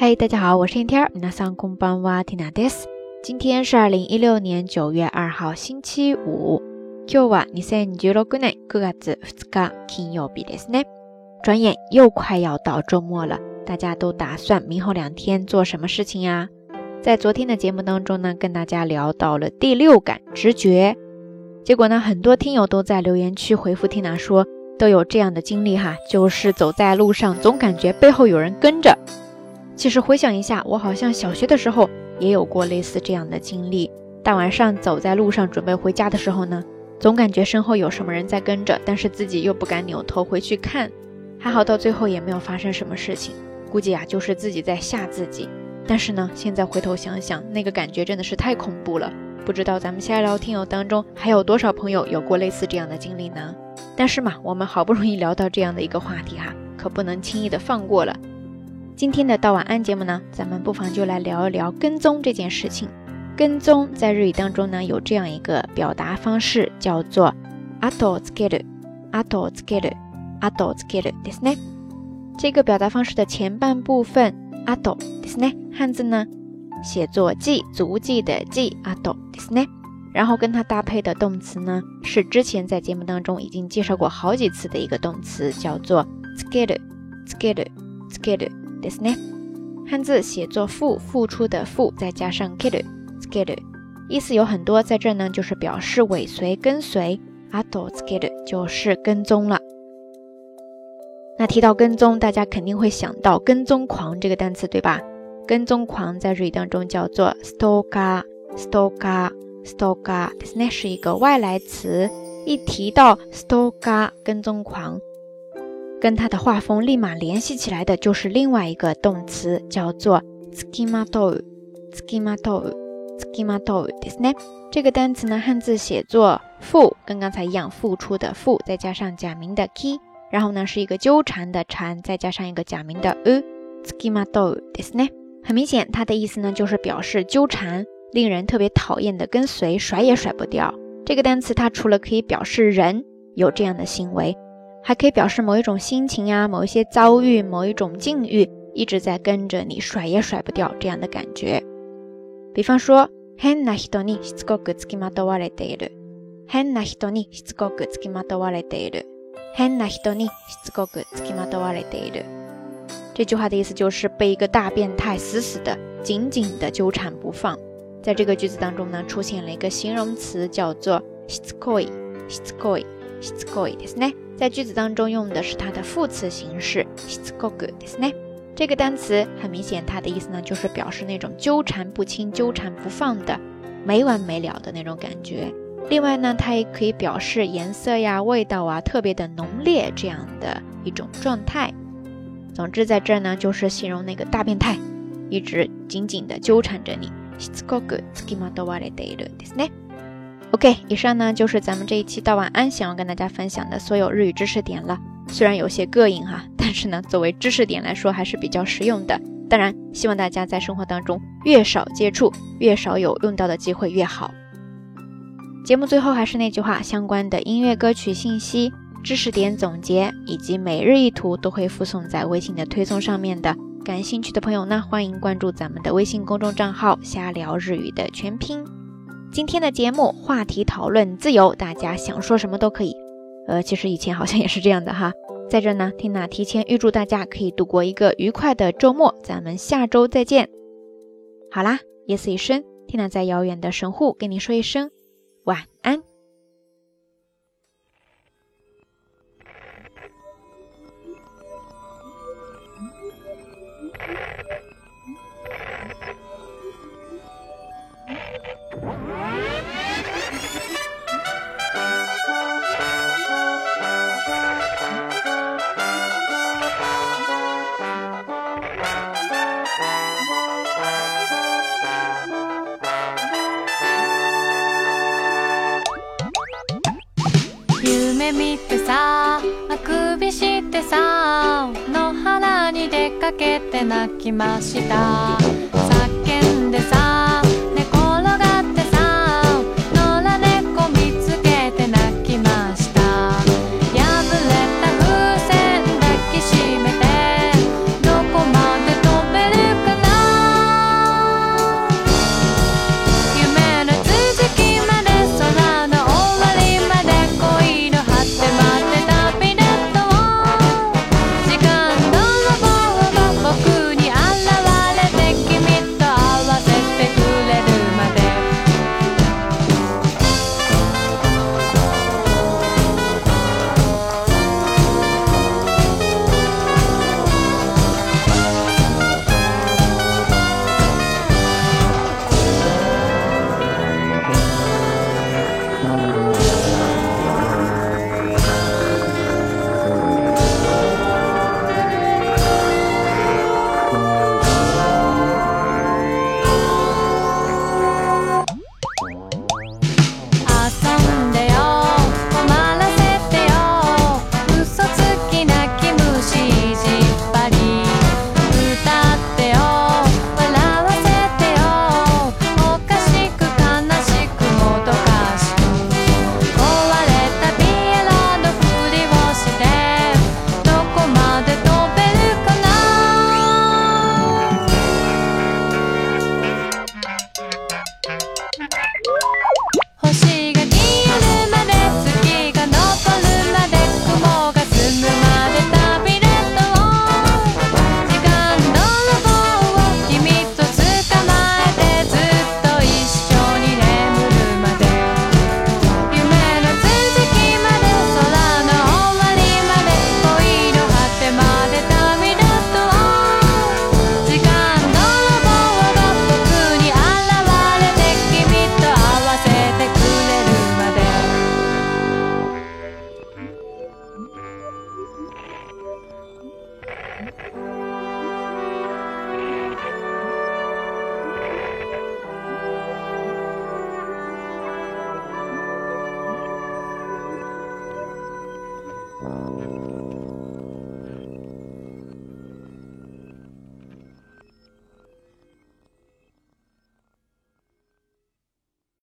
嗨，大家好，我是天天。皆さんこんばんは、ティナです。今天是二零一六年九月二号，星期五。今日は二千十六年九月二日金曜日ですね。转眼又快要到周末了，大家都打算明后两天做什么事情呀？在昨天的节目当中呢，跟大家聊到了第六感直觉，结果呢，很多听友都在留言区回复缇娜说，都有这样的经历哈，就是走在路上总感觉背后有人跟着。 其实回想一下，我好像小学的时候也有过类似这样的经历。大晚上走在路上准备回家的时候呢，总感觉身后有什么人在跟着，但是自己又不敢扭头回去看。还好到最后也没有发生什么事情，估计啊就是自己在吓自己。但是呢，现在回头想想，那个感觉真的是太恐怖了。不知道咱们下聊听友当中还有多少朋友有过类似这样的经历呢？但是嘛，我们好不容易聊到这样的一个话题哈，可不能轻易的放过了。今天的到晚安节目呢，咱们不妨就来聊一聊跟踪这件事情。跟踪在日语当中呢，有这样一个表达方式，叫做あとつける、あとつける、あとつけるですね。这个表达方式的前半部分あとですね，汉字呢写作记足迹的记あとですね。然后跟它搭配的动词呢，是之前在节目当中已经介绍过好几次的一个动词，叫做つける、つける、つける。 ですね。汉字写作付付出的付，再加上 kiru kiru，意思有很多，在这呢就是表示尾随跟随。あとつける就是跟踪了。那提到跟踪，大家肯定会想到跟踪狂这个单词，对吧？跟踪狂在日语当中叫做 stalker stalker stalker，ですね，是一个外来词。一提到 stalker 跟踪狂。 跟它的画风立马联系起来的就是另外一个动词，叫做 skimato，skimato，skimato，ですね。这个单词呢，汉字写作付，跟刚才一样，付出的付，再加上假名的 k，然后呢是一个纠缠的缠，再加上一个假名的 u，skimato，ですね。很明显，它的意思呢就是表示纠缠，令人特别讨厌的跟随，甩也甩不掉。这个单词它除了可以表示人有这样的行为。 还可以表示某一种心情呀，某一些遭遇，某一种境遇一直在跟着你，甩也甩不掉这样的感觉。比方说，変な人にしつこくつきまとわれている。変な人にしつこくつきまとわれている。変な人にしつこくつきまとわれている。这句话的意思就是被一个大变态死死的、紧紧的纠缠不放。在这个句子当中呢，出现了一个形容词，叫做しつこい、しつこい、 しつこいですね。在句子当中用的是它的副词形式，这个单词很明显，它的意思呢就是表示那种纠缠不清、纠缠不放的、没完没了的那种感觉。另外呢，它也可以表示颜色呀、味道啊特别的浓烈这样的一种状态。总之，在这儿呢就是形容那个大变态一直紧紧的纠缠着你。 OK，以上呢就是咱们这一期到晚安想要跟大家分享的所有日语知识点了。虽然有些膈应哈，但是呢，作为知识点来说还是比较实用的。当然，希望大家在生活当中越少接触，越少有用到的机会越好。节目最后还是那句话，相关的音乐歌曲信息、知识点总结以及每日一图都会附送在微信的推送上面的。感兴趣的朋友呢，欢迎关注咱们的微信公众账号“瞎聊日语”的全拼。今天的节目话题讨论自由，大家想说什么都可以。呃，其实以前好像也是这样的哈。在这呢，缇娜提前预祝大家可以度过一个愉快的周末，咱们下周再见。好啦，夜色已深，缇娜在遥远的神户跟你说一声晚安。夢見てさあくびしてさ野原に出かけて泣きました。